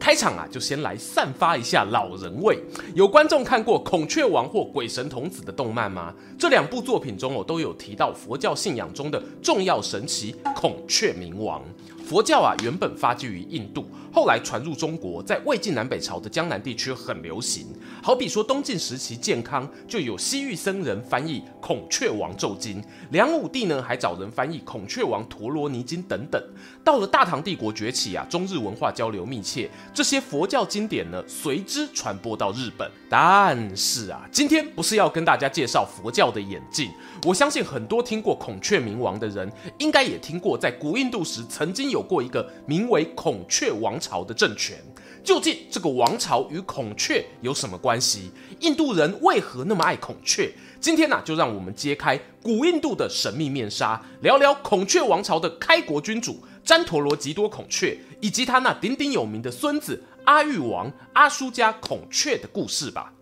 开场啊，就先来散发一下老人味。有观众看过《孔雀王》或《鬼神童子》的动漫吗？这两部作品中，我都有提到佛教信仰中的重要神奇孔雀明王。佛教啊，原本发迹于印度，后来传入中国，在魏晋南北朝的江南地区很流行。好比说，东晋时期建康就有西域僧人翻译《孔雀王咒经》，梁武帝呢还找人翻译《孔雀王陀罗尼经》等等。到了大唐帝国崛起啊，中日文化交流密切，这些佛教经典呢随之传播到日本。但是啊，今天不是要跟大家介绍佛教的演进。我相信很多听过孔雀明王的人，应该也听过在古印度时曾经。有过一个名为孔雀王朝的政权，究竟这个王朝与孔雀有什么关系？印度人为何那么爱孔雀？今天呢、就让我们揭开古印度的神秘面纱，聊聊孔雀王朝的开国君主詹陀罗吉多孔雀，以及他那鼎鼎有名的孙子阿育王阿输迦孔雀的故事吧。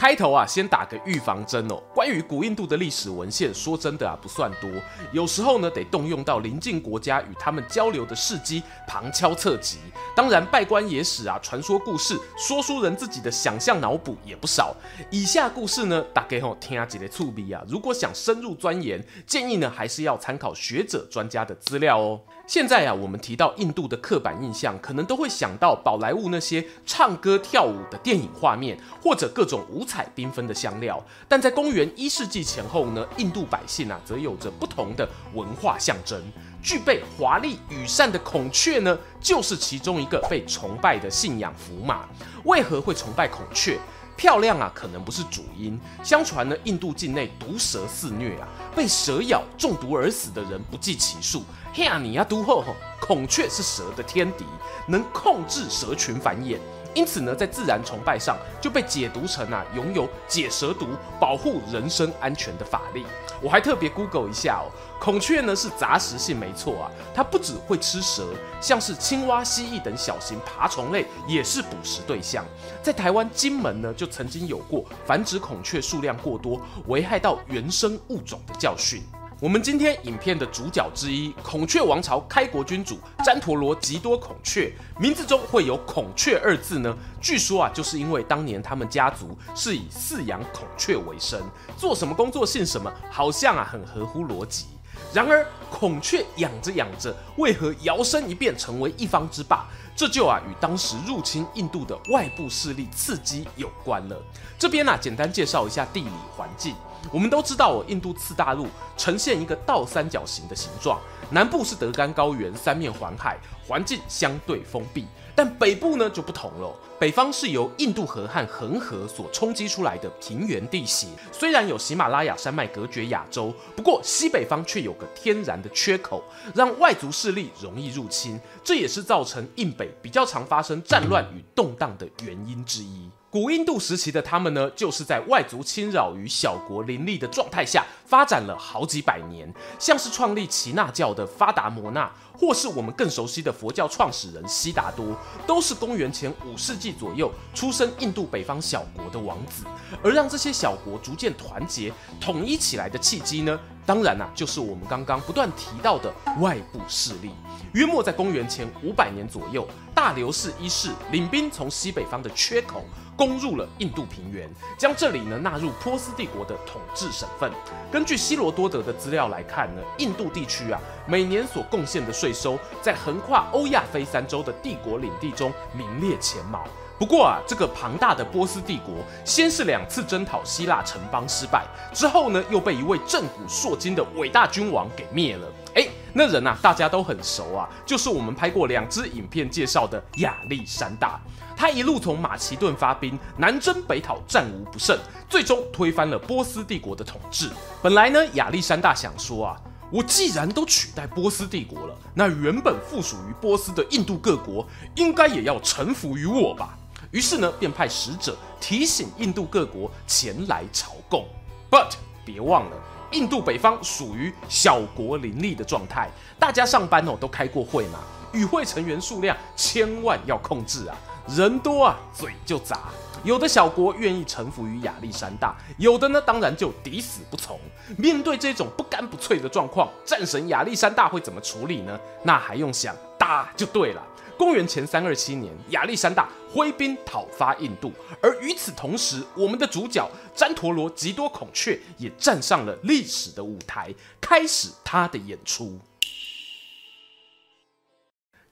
开头啊，先打个预防针哦。关于古印度的历史文献，说真的啊，不算多。有时候呢，得动用到邻近国家与他们交流的事迹，旁敲侧击。当然，稗官野史啊，传说故事，说书人自己的想象脑补也不少。以下故事呢，大概吼听下几个粗鄙啊。如果想深入钻研，建议呢，还是要参考学者专家的资料哦。现在啊，我们提到印度的刻板印象，可能都会想到宝莱坞那些唱歌跳舞的电影画面，或者各种五彩缤纷的香料。但在公元一世纪前后呢，印度百姓啊，则有着不同的文化象征。具备华丽羽扇的孔雀呢，就是其中一个被崇拜的信仰符码。为何会崇拜孔雀？漂亮啊，可能不是主因。相传呢，印度境内毒蛇肆虐啊，被蛇咬中毒而死的人不计其数。嘿呀，你呀，毒后吼，孔雀是蛇的天敌，能控制蛇群繁衍。因此呢，在自然崇拜上就被解读成啊，拥有解蛇毒、保护人身安全的法力。我还特别 Google 一下哦，孔雀呢是杂食性没错啊，它不只会吃蛇，像是青蛙、蜥蜴等小型爬虫类也是捕食对象。在台湾金门呢，就曾经有过繁殖孔雀数量过多，危害到原生物种的教训。我们今天影片的主角之一，孔雀王朝开国君主旃陀罗吉多孔雀，名字中会有“孔雀”二字呢？据说啊，就是因为当年他们家族是以饲养孔雀为生，做什么工作姓什么，好像啊很合乎逻辑。然而，孔雀养着养着，为何摇身一变成为一方之霸？这就啊与当时入侵印度的外部势力刺激有关了。这边呢、啊，简单介绍一下地理环境。我们都知道，印度次大陆呈现一个倒三角形的形状，南部是德干高原，三面环海，环境相对封闭。但北部呢就不同了，北方是由印度河和恒河所冲击出来的平原地形，虽然有喜马拉雅山脉隔绝亚洲，不过西北方却有个天然的缺口，让外族势力容易入侵，这也是造成印北比较常发生战乱与动荡的原因之一。古印度时期的他们呢，就是在外族侵扰与小国林立的状态下发展了好几百年。像是创立耆那教的发达摩那，或是我们更熟悉的佛教创始人悉达多，都是公元前五世纪左右出生印度北方小国的王子。而让这些小国逐渐团结统一起来的契机呢，当然啊，就是我们刚刚不断提到的外部势力。约莫在公元前五百年左右，大流士一世领兵从西北方的缺口。攻入了印度平原，将这里呢纳入波斯帝国的统治省份。根据希罗多德的资料来看呢，印度地区啊每年所贡献的税收，在横跨欧亚非三洲的帝国领地中名列前茅。不过啊，这个庞大的波斯帝国，先是两次征讨希腊城邦失败，之后呢又被一位震古烁今的伟大君王给灭了。哎，那人啊大家都很熟啊，就是我们拍过两支影片介绍的亚历山大。他一路从马其顿发兵，南征北讨，战无不胜，最终推翻了波斯帝国的统治。本来呢，亚历山大想说啊，我既然都取代波斯帝国了，那原本附属于波斯的印度各国应该也要臣服于我吧。于是呢，便派使者提醒印度各国前来朝贡。But 别忘了，印度北方属于小国林立的状态，大家上班哦都开过会嘛，与会成员数量千万要控制啊，人多啊嘴就杂。有的小国愿意臣服于亚历山大，有的呢当然就抵死不从。面对这种不干不脆的状况，战神亚历山大会怎么处理呢？那还用想，打就对了。公元前三二七年，亚历山大挥兵讨伐印度，而与此同时，我们的主角詹陀罗吉多孔雀也站上了历史的舞台，开始他的演出。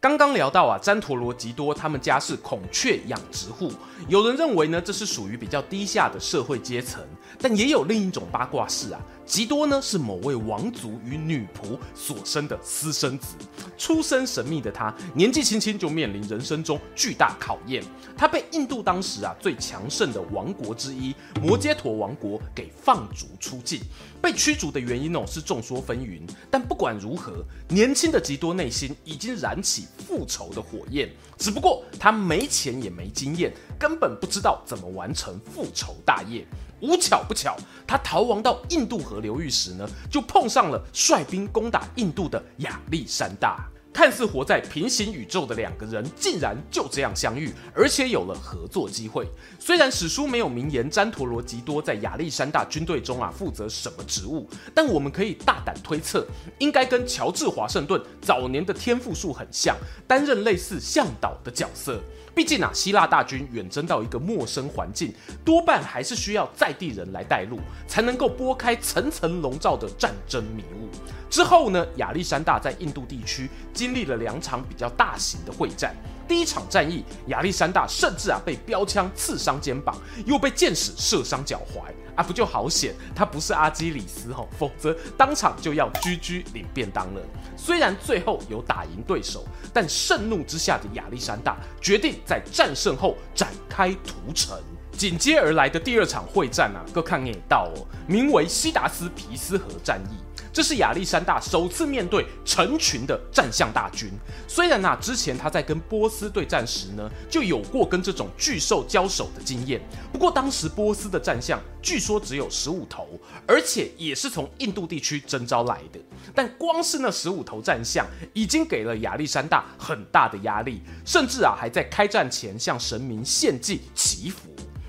刚刚聊到啊，詹陀罗吉多他们家是孔雀养殖户，有人认为呢，这是属于比较低下的社会阶层，但也有另一种八卦是啊。吉多呢是某位王族与女仆所生的私生子，出身神秘的他年纪轻轻就面临人生中巨大考验。他被印度当时啊最强盛的王国之一摩揭陀王国给放逐出境，被驱逐的原因哦是众说纷纭。但不管如何，年轻的吉多内心已经燃起复仇的火焰，只不过他没钱也没经验，根本不知道怎么完成复仇大业。无巧不巧，他逃亡到印度河流域时呢，就碰上了率兵攻打印度的亚历山大。看似活在平行宇宙的两个人，竟然就这样相遇，而且有了合作机会。虽然史书没有明言詹陀罗吉多在亚历山大军队中啊负责什么职务，但我们可以大胆推测，应该跟乔治华盛顿早年的天赋树很像，担任类似向导的角色。毕竟啊，希腊大军远征到一个陌生环境，多半还是需要在地人来带路，才能够拨开层层笼罩的战争迷雾。之后呢，亚历山大在印度地区经历了两场比较大型的会战。第一场战役，亚历山大甚至啊被标枪刺伤肩膀，又被箭矢射伤脚踝啊，不就好险他不是阿基里斯哦，否则当场就要居居领便当了。虽然最后有打赢对手，但盛怒之下的亚历山大决定在战胜后展开屠城。紧接而来的第二场会战啊，各看也到哦，名为西达斯皮斯河战役。这是亚历山大首次面对成群的战象大军。虽然啊，之前他在跟波斯对战时呢，就有过跟这种巨兽交手的经验。不过当时波斯的战象据说只有十五头，而且也是从印度地区征召来的。但光是那十五头战象，已经给了亚历山大很大的压力，甚至啊，还在开战前向神明献祭祈福。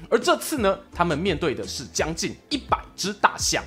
而这次呢，他们面对的是将近一百只大象。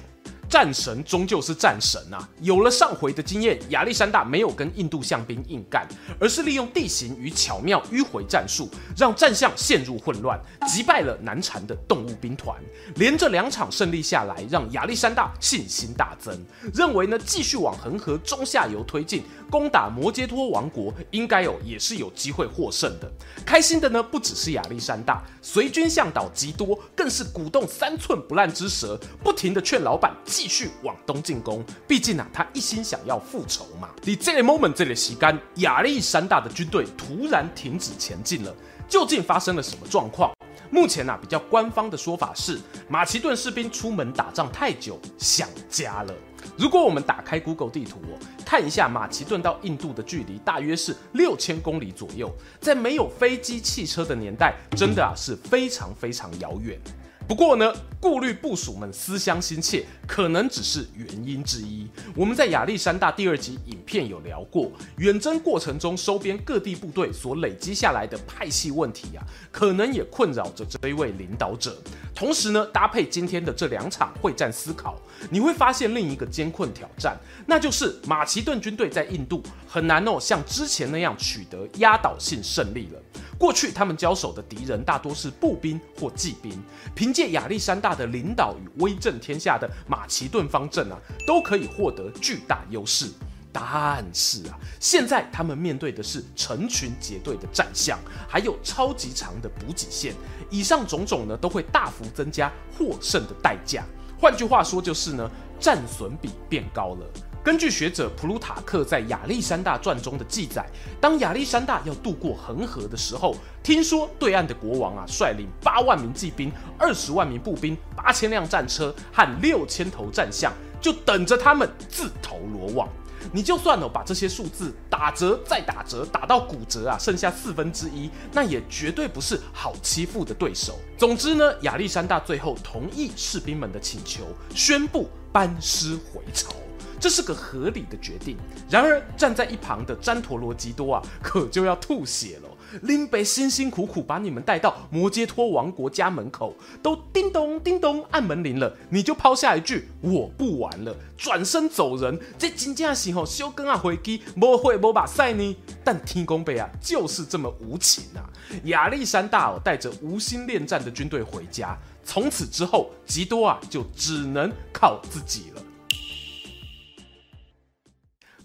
战神终究是战神啊！有了上回的经验，亚历山大没有跟印度象兵硬干，而是利用地形与巧妙迂回战术，让战象陷入混乱，击败了难缠的动物兵团。连着两场胜利下来，让亚历山大信心大增，认为呢继续往恒河中下游推进，攻打摩揭陀王国，应该有也是有机会获胜的。开心的呢不只是亚历山大，随军向导笈多更是鼓动三寸不烂之舌，不停地劝老板。继续往东进攻，毕竟啊，他一心想要复仇嘛。你这个 moment 这里吸干，亚历山大的军队突然停止前进了，究竟发生了什么状况？目前啊，比较官方的说法是，马其顿士兵出门打仗太久，想家了。如果我们打开 Google 地图哦，看一下马其顿到印度的距离，大约是六千公里左右，在没有飞机、汽车的年代，真的啊是非常非常遥远。不过呢，顾虑部署们思乡心切，可能只是原因之一。我们在亚历山大第二集影片有聊过，远征过程中收编各地部队所累积下来的派系问题啊，可能也困扰着这一位领导者。同时呢，搭配今天的这两场会战思考，你会发现另一个艰困挑战，那就是马其顿军队在印度很难哦，像之前那样取得压倒性胜利了。过去他们交手的敌人大多是步兵或骑兵，凭借亚历山大的领导与威震天下的马其顿方阵啊，都可以获得巨大优势。但是啊，现在他们面对的是成群结队的战象，还有超级长的补给线，以上种种呢，都会大幅增加获胜的代价。换句话说，就是呢，战损比变高了。根据学者普鲁塔克在《亚历山大传》中的记载，当亚历山大要渡过恒河的时候，听说对岸的国王啊，率领八万名骑兵、二十万名步兵、八千辆战车和六千头战象，就等着他们自投罗网。你就算哦把这些数字打折再打折，打到骨折啊，剩下四分之一，那也绝对不是好欺负的对手。总之呢，亚历山大最后同意士兵们的请求，宣布班师回朝。这是个合理的决定。然而，站在一旁的詹陀罗吉多啊，可就要吐血了。林北辛辛苦苦把你们带到摩揭托王国家门口，都叮咚叮咚按门铃了，你就抛下一句“我不玩了”，转身走人。这真正是吼休根啊，回击不会不把赛呢。但天公伯啊，就是这么无情啊！亚历山大哦，带着无心恋战的军队回家，从此之后，吉多啊就只能靠自己了。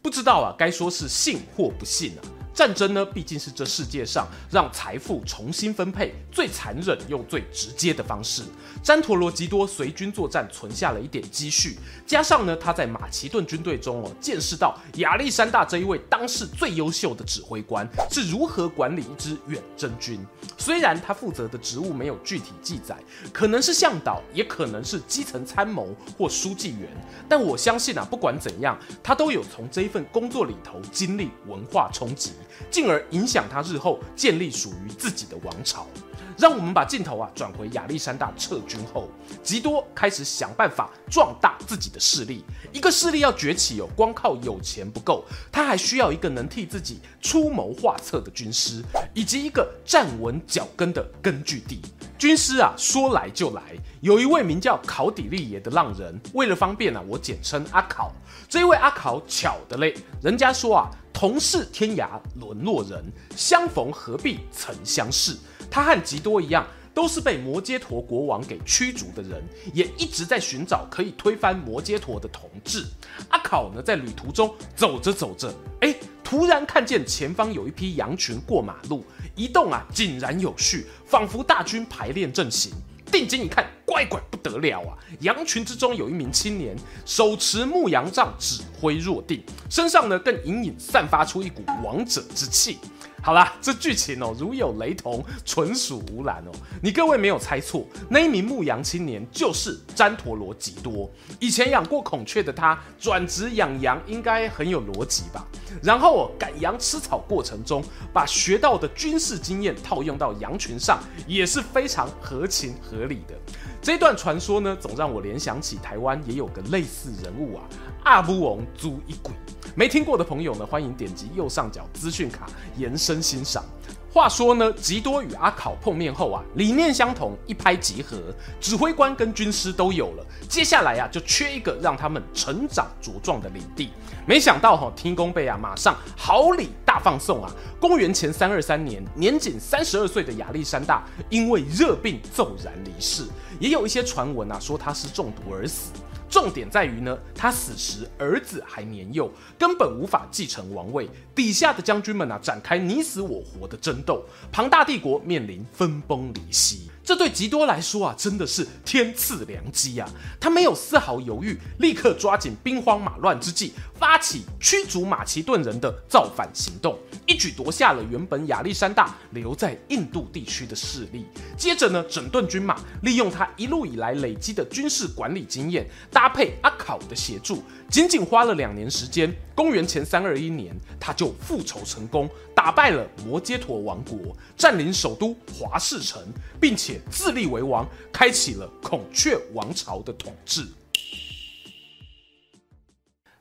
不知道啊，该说是信或不信啊。战争呢，毕竟是这世界上让财富重新分配最残忍又最直接的方式。詹陀罗吉多随军作战，存下了一点积蓄，加上呢，他在马其顿军队中哦，见识到亚历山大这一位当世最优秀的指挥官是如何管理一支远征军。虽然他负责的职务没有具体记载，可能是向导，也可能是基层参谋或书记员，但我相信啊，不管怎样，他都有从这一份工作里头经历文化冲击。进而影响他日后建立属于自己的王朝。让我们把镜头啊转回亚历山大撤军后，吉多开始想办法壮大自己的势力。一个势力要崛起哦，光靠有钱不够，他还需要一个能替自己出谋划策的军师，以及一个站稳脚跟的根据地。军师啊，说来就来。有一位名叫考底利耶的浪人，为了方便啊，我简称阿考。这一位阿考巧的嘞，人家说啊，同是天涯沦落人，相逢何必曾相识。他和吉多一样，都是被摩揭陀国王给驱逐的人，也一直在寻找可以推翻摩揭陀的统治。阿考呢，在旅途中走着走着，哎，突然看见前方有一批羊群过马路，移动啊井然有序，仿佛大军排练阵型。定睛一看，乖乖得了啊！羊群之中有一名青年，手持牧羊杖，指挥若定，身上呢更隐隐散发出一股王者之气。好啦，这剧情哦，如有雷同，纯属无蓝哦。你各位没有猜错，那一名牧羊青年就是詹陀罗吉多。以前养过孔雀的他，转职养羊，应该很有逻辑吧？然后哦，赶羊吃草过程中，把学到的军事经验套用到羊群上，也是非常合情合理的。这段传说呢，总让我联想起台湾也有个类似人物啊，阿武王朱一鬼。没听过的朋友呢，欢迎点击右上角资讯卡延伸欣赏。话说呢，吉多与阿考碰面后啊，理念相同，一拍即合，指挥官跟军师都有了。接下来啊，就缺一个让他们成长茁壮的领地。没想到哈、哦，天公贝啊，马上好礼大放送啊！公元前三二三年，年仅三十二岁的亚历山大因为热病骤然离世，也有一些传闻啊，说他是中毒而死。重点在于呢，他死时儿子还年幼，根本无法继承王位。底下的将军们啊，展开你死我活的争斗，庞大帝国面临分崩离析。这对吉多来说啊，真的是天赐良机啊！他没有丝毫犹豫，立刻抓紧兵荒马乱之际，发起驱逐马其顿人的造反行动，一举夺下了原本亚历山大留在印度地区的势力。接着呢，整顿军马，利用他一路以来累积的军事管理经验，搭配阿考的协助，仅仅花了两年时间，公元前三二一年，他就复仇成功，打败了摩揭陀王国，占领首都华氏城，并且自立为王，开启了孔雀王朝的统治。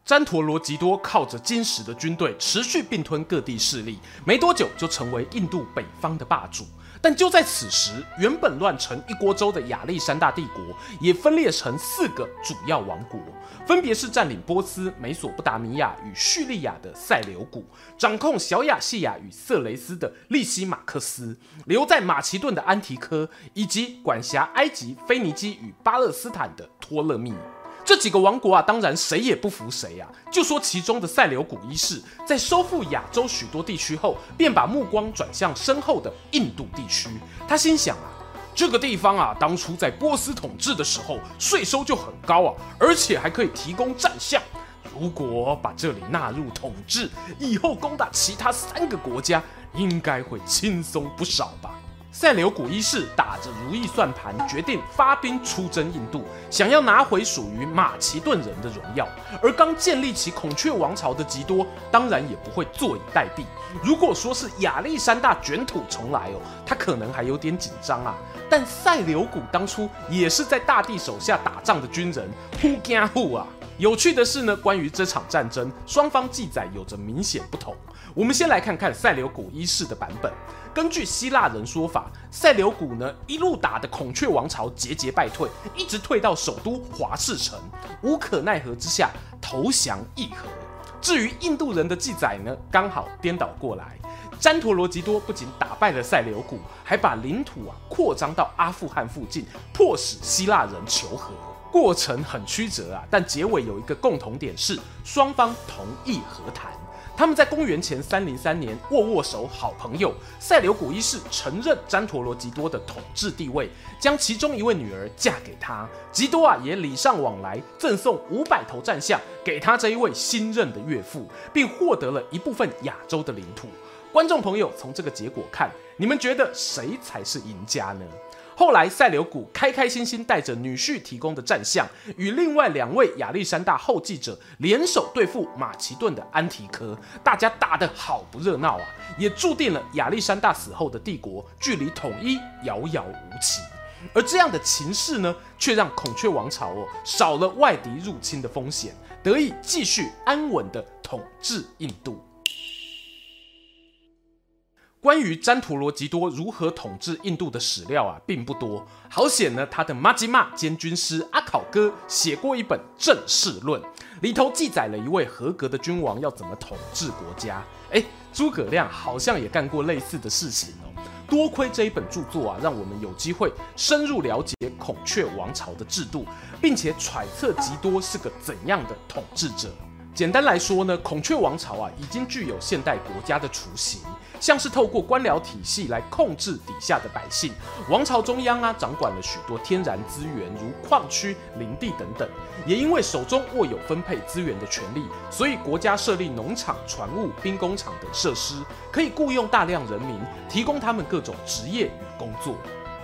詹陀罗吉多靠着金石的军队，持续并吞各地势力，没多久就成为印度北方的霸主。但就在此时，原本乱成一锅粥的亚历山大帝国也分裂成四个主要王国，分别是占领波斯、美索不达米亚与叙利亚的塞琉古，掌控小亚细亚与色雷斯的利西马克斯，留在马其顿的安提柯，以及管辖埃及、腓尼基与巴勒斯坦的托勒密。这几个王国啊，当然谁也不服谁啊。就说其中的塞琉古一世，在收复亚洲许多地区后，便把目光转向身后的印度地区。他心想啊，这个地方啊，当初在波斯统治的时候，税收就很高啊，而且还可以提供战象。如果把这里纳入统治，以后攻打其他三个国家，应该会轻松不少吧。塞琉古一世打着如意算盘，决定发兵出征印度，想要拿回属于马其顿人的荣耀。而刚建立起孔雀王朝的吉多，当然也不会坐以待毙。如果说是亚历山大卷土重来哦，他可能还有点紧张啊。但塞琉古当初也是在大帝手下打仗的军人，呼惊呼啊！有趣的是呢，关于这场战争，双方记载有着明显不同。我们先来看看塞琉古一世的版本。根据希腊人说法，塞琉古呢一路打的孔雀王朝节节败退，一直退到首都华氏城，无可奈何之下投降议和。至于印度人的记载呢，刚好颠倒过来。詹陀罗吉多不仅打败了塞琉古，还把领土啊扩张到阿富汗附近，迫使希腊人求和。过程很曲折啊，但结尾有一个共同点是双方同意和谈。他们在公元前三零三年握握手，好朋友。塞琉古一世承认詹陀罗吉多的统治地位，将其中一位女儿嫁给他。吉多啊也礼尚往来，赠送五百头战象给他这一位新任的岳父，并获得了一部分亚洲的领土。观众朋友，从这个结果看，你们觉得谁才是赢家呢？后来，塞琉古开开心心带着女婿提供的战象，与另外两位亚历山大后继者联手对付马其顿的安提柯，大家打得好不热闹啊！也注定了亚历山大死后的帝国距离统一遥遥无期。而这样的情势呢，却让孔雀王朝哦少了外敌入侵的风险，得以继续安稳地统治印度。关于詹陀罗吉多如何统治印度的史料啊，并不多。好险呢，他的妈吉玛兼军师阿考哥写过一本《政事论》，里头记载了一位合格的君王要怎么统治国家。哎，诸葛亮好像也干过类似的事情哦。多亏这一本著作啊，让我们有机会深入了解孔雀王朝的制度，并且揣测吉多是个怎样的统治者。简单来说呢，孔雀王朝啊，已经具有现代国家的雏形。像是透过官僚体系来控制底下的百姓，王朝中央啊掌管了许多天然资源，如矿区、林地等等。也因为手中握有分配资源的权利，所以国家设立农场、船务、兵工厂等设施，可以雇佣大量人民，提供他们各种职业与工作。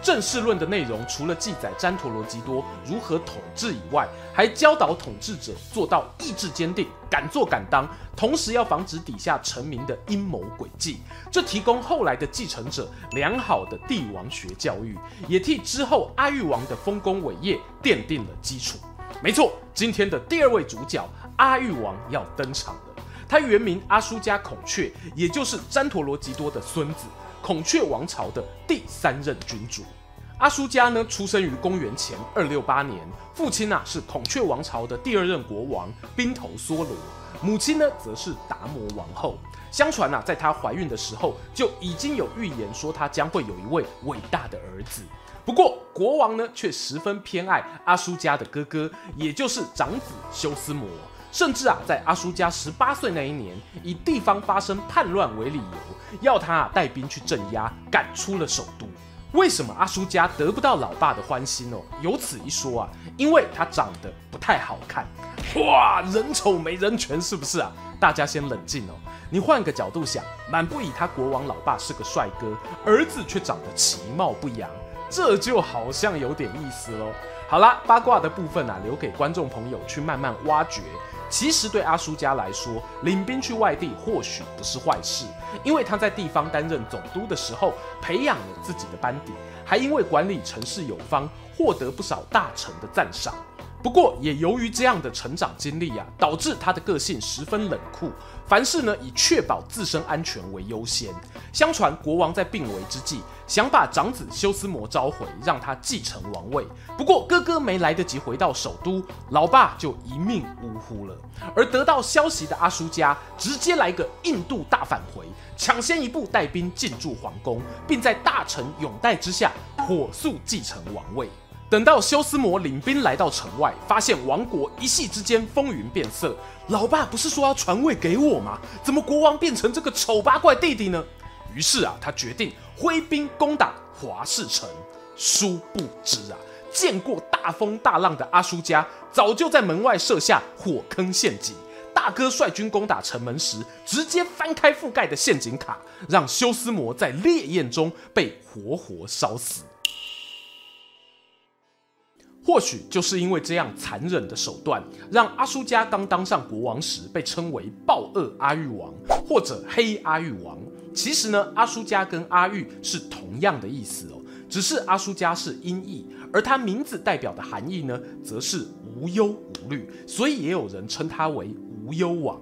正事论的内容，除了记载詹陀罗吉多如何统治以外，还教导统治者做到意志坚定、敢做敢当，同时要防止底下臣民的阴谋诡计。这提供后来的继承者良好的帝王学教育，也替之后阿育王的丰功伟业奠定了基础。没错，今天的第二位主角阿育王要登场了。他原名阿舒加孔雀，也就是詹陀罗吉多的孙子。孔雀王朝的第三任君主阿舒加呢，出生于公元前二六八年，父亲啊是孔雀王朝的第二任国王宾头梭罗，母亲呢则是达摩王后。相传啊，在她怀孕的时候就已经有预言说她将会有一位伟大的儿子。不过国王呢却十分偏爱阿舒加的哥哥，也就是长子修斯摩。甚至啊，在阿叔家十八岁那一年，以地方发生叛乱为理由，要他啊带兵去镇压，赶出了首都。为什么阿叔家得不到老爸的欢心哦？有此一说啊，因为他长得不太好看。哇，人丑没人权是不是啊？大家先冷静哦。你换个角度想，满不以他国王老爸是个帅哥，儿子却长得其貌不扬，这就好像有点意思喽。好啦，八卦的部分啊，留给观众朋友去慢慢挖掘。其实对阿叔家来说，领兵去外地或许不是坏事，因为他在地方担任总督的时候，培养了自己的班底，还因为管理城市有方，获得不少大臣的赞赏。不过，也由于这样的成长经历啊，导致他的个性十分冷酷，凡事呢以确保自身安全为优先。相传国王在病危之际，想把长子休斯摩召回，让他继承王位。不过哥哥没来得及回到首都，老爸就一命呜呼了。而得到消息的阿叔家直接来个印度大返回，抢先一步带兵进驻皇宫，并在大臣拥戴之下火速继承王位。等到休斯摩领兵来到城外，发现王国一夕之间风云变色。老爸不是说要传位给我吗？怎么国王变成这个丑八怪弟弟呢？于是啊，他决定挥兵攻打华氏城。殊不知啊，见过大风大浪的阿叔家早就在门外设下火坑陷阱，大大哥率军攻打城门时，直接翻开覆盖的陷阱卡，让休斯摩在烈焰中被活活烧死。或许就是因为这样残忍的手段，让阿舒加刚当上国王时被称为暴恶阿育王或者黑阿育王。其实呢，阿舒加跟阿育是同样的意思哦，只是阿舒加是音译，而他名字代表的含义呢，则是无忧无虑，所以也有人称他为无忧王。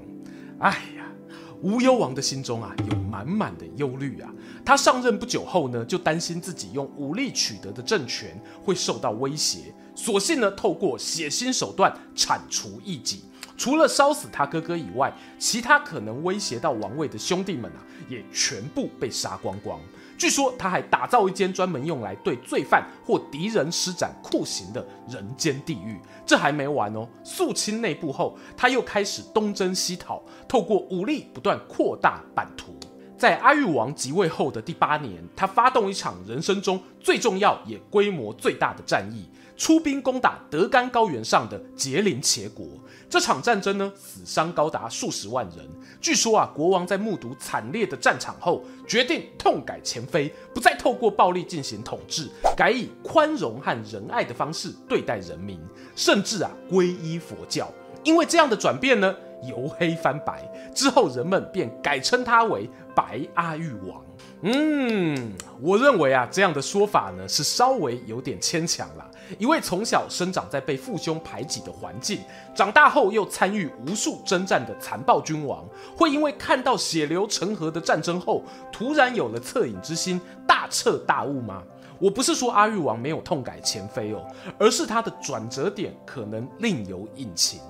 哎呀，无忧王的心中啊，有满满的忧虑啊。他上任不久后呢，就担心自己用武力取得的政权会受到威胁。索性呢，透过血腥手段铲除异己。除了烧死他哥哥以外，其他可能威胁到王位的兄弟们啊，也全部被杀光光。据说他还打造一间专门用来对罪犯或敌人施展酷刑的人间地狱。这还没完哦，肃清内部后，他又开始东征西讨，透过武力不断扩大版图。在阿育王即位后的第八年，他发动一场人生中最重要也规模最大的战役。出兵攻打德干高原上的杰林切国，这场战争呢，死伤高达数十万人。据说啊，国王在目睹惨烈的战场后，决定痛改前非，不再透过暴力进行统治，改以宽容和仁爱的方式对待人民，甚至啊，皈依佛教。因为这样的转变呢，由黑翻白之后，人们便改称他为白阿育王。嗯，我认为啊，这样的说法呢，是稍微有点牵强啦。一位从小生长在被父兄排挤的环境，长大后又参与无数征战的残暴君王，会因为看到血流成河的战争后，突然有了恻隐之心，大彻大悟吗？我不是说阿育王没有痛改前非哦，而是他的转折点可能另有隐情。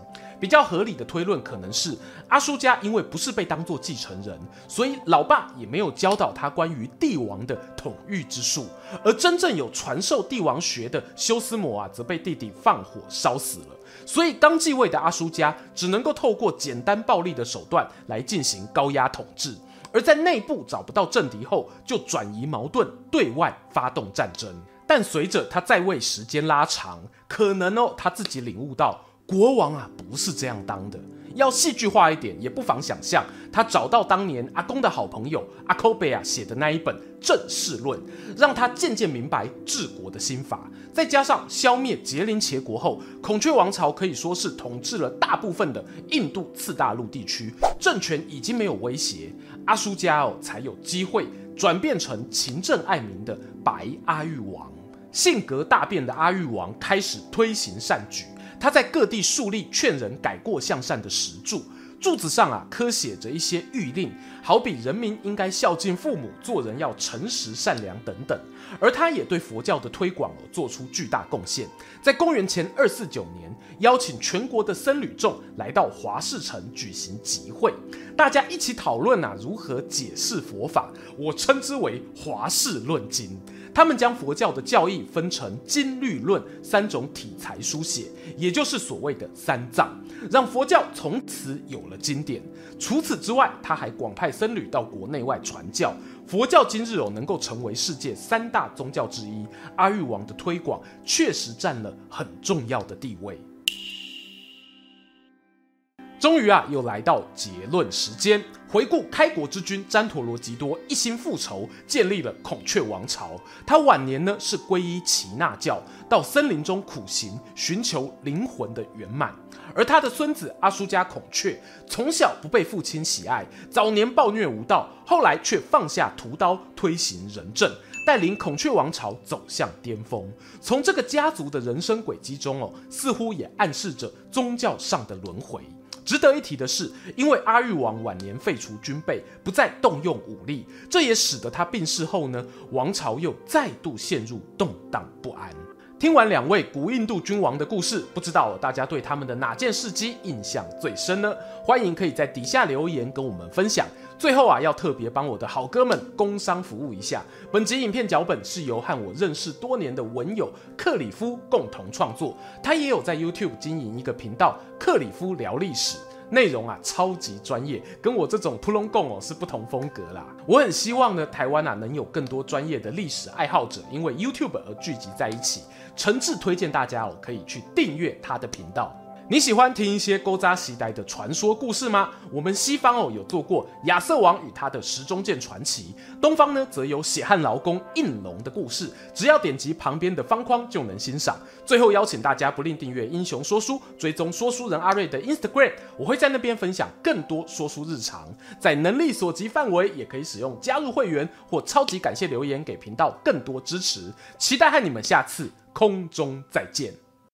比较合理的推论可能是，阿叔家因为不是被当作继承人，所以老爸也没有教导他关于帝王的统御之术，而真正有传授帝王学的休斯摩啊，则被弟弟放火烧死了。所以刚继位的阿叔家只能够透过简单暴力的手段来进行高压统治，而在内部找不到政敌后，就转移矛盾，对外发动战争。但随着他在位时间拉长，可能哦，他自己领悟到。国王啊，不是这样当的。要戏剧化一点，也不妨想象他找到当年阿公的好朋友阿科贝亚写的那一本《政事论》，让他渐渐明白治国的心法。再加上消灭杰林茄国后，孔雀王朝可以说是统治了大部分的印度次大陆地区，政权已经没有威胁，阿舒加哦才有机会转变成勤政爱民的白阿育王。性格大变的阿育王开始推行善举。他在各地树立劝人改过向善的石柱，柱子上啊刻写着一些谕令，好比人民应该孝敬父母、做人要诚实善良等等。而他也对佛教的推广做出巨大贡献。在公元前二四九年，邀请全国的僧侣众来到华氏城举行集会，大家一起讨论啊如何解释佛法，我称之为华氏论经。他们将佛教的教义分成经律论三种体裁书写，也就是所谓的三藏，让佛教从此有了经典。除此之外，他还广派僧侣到国内外传教。佛教今日有能够成为世界三大宗教之一，阿育王的推广确实占了很重要的地位。终于啊，又来到结论时间。回顾开国之君詹陀罗吉多一心复仇，建立了孔雀王朝。他晚年呢是皈依耆那教，到森林中苦行，寻求灵魂的圆满。而他的孙子阿叔加孔雀，从小不被父亲喜爱，早年暴虐无道，后来却放下屠刀，推行仁政，带领孔雀王朝走向巅峰。从这个家族的人生轨迹中哦，似乎也暗示着宗教上的轮回。值得一提的是，因为阿育王晚年废除军备，不再动用武力，这也使得他病逝后呢，王朝又再度陷入动荡不安。听完两位古印度君王的故事，不知道大家对他们的哪件事迹印象最深呢？欢迎可以在底下留言跟我们分享。最后啊，要特别帮我的好哥们工商服务一下。本集影片脚本是由和我认识多年的文友克里夫共同创作，他也有在 YouTube 经营一个频道“克里夫聊历史”，内容啊超级专业，跟我这种扑浪贡哦是不同风格啦。我很希望呢，台湾啊能有更多专业的历史爱好者，因为 YouTube 而聚集在一起，诚挚推荐大家哦可以去订阅他的频道。你喜欢听一些勾扎时代的传说故事吗？我们西方哦有做过亚瑟王与他的石中剑传奇，东方呢则有血汗劳工应龙的故事，只要点击旁边的方框就能欣赏。最后邀请大家不吝订阅英雄说书，追踪说书人阿瑞的 Instagram，我会在那边分享更多说书日常，在能力所及范围也可以使用加入会员或超级感谢留言给频道更多支持。期待和你们下次空中再见。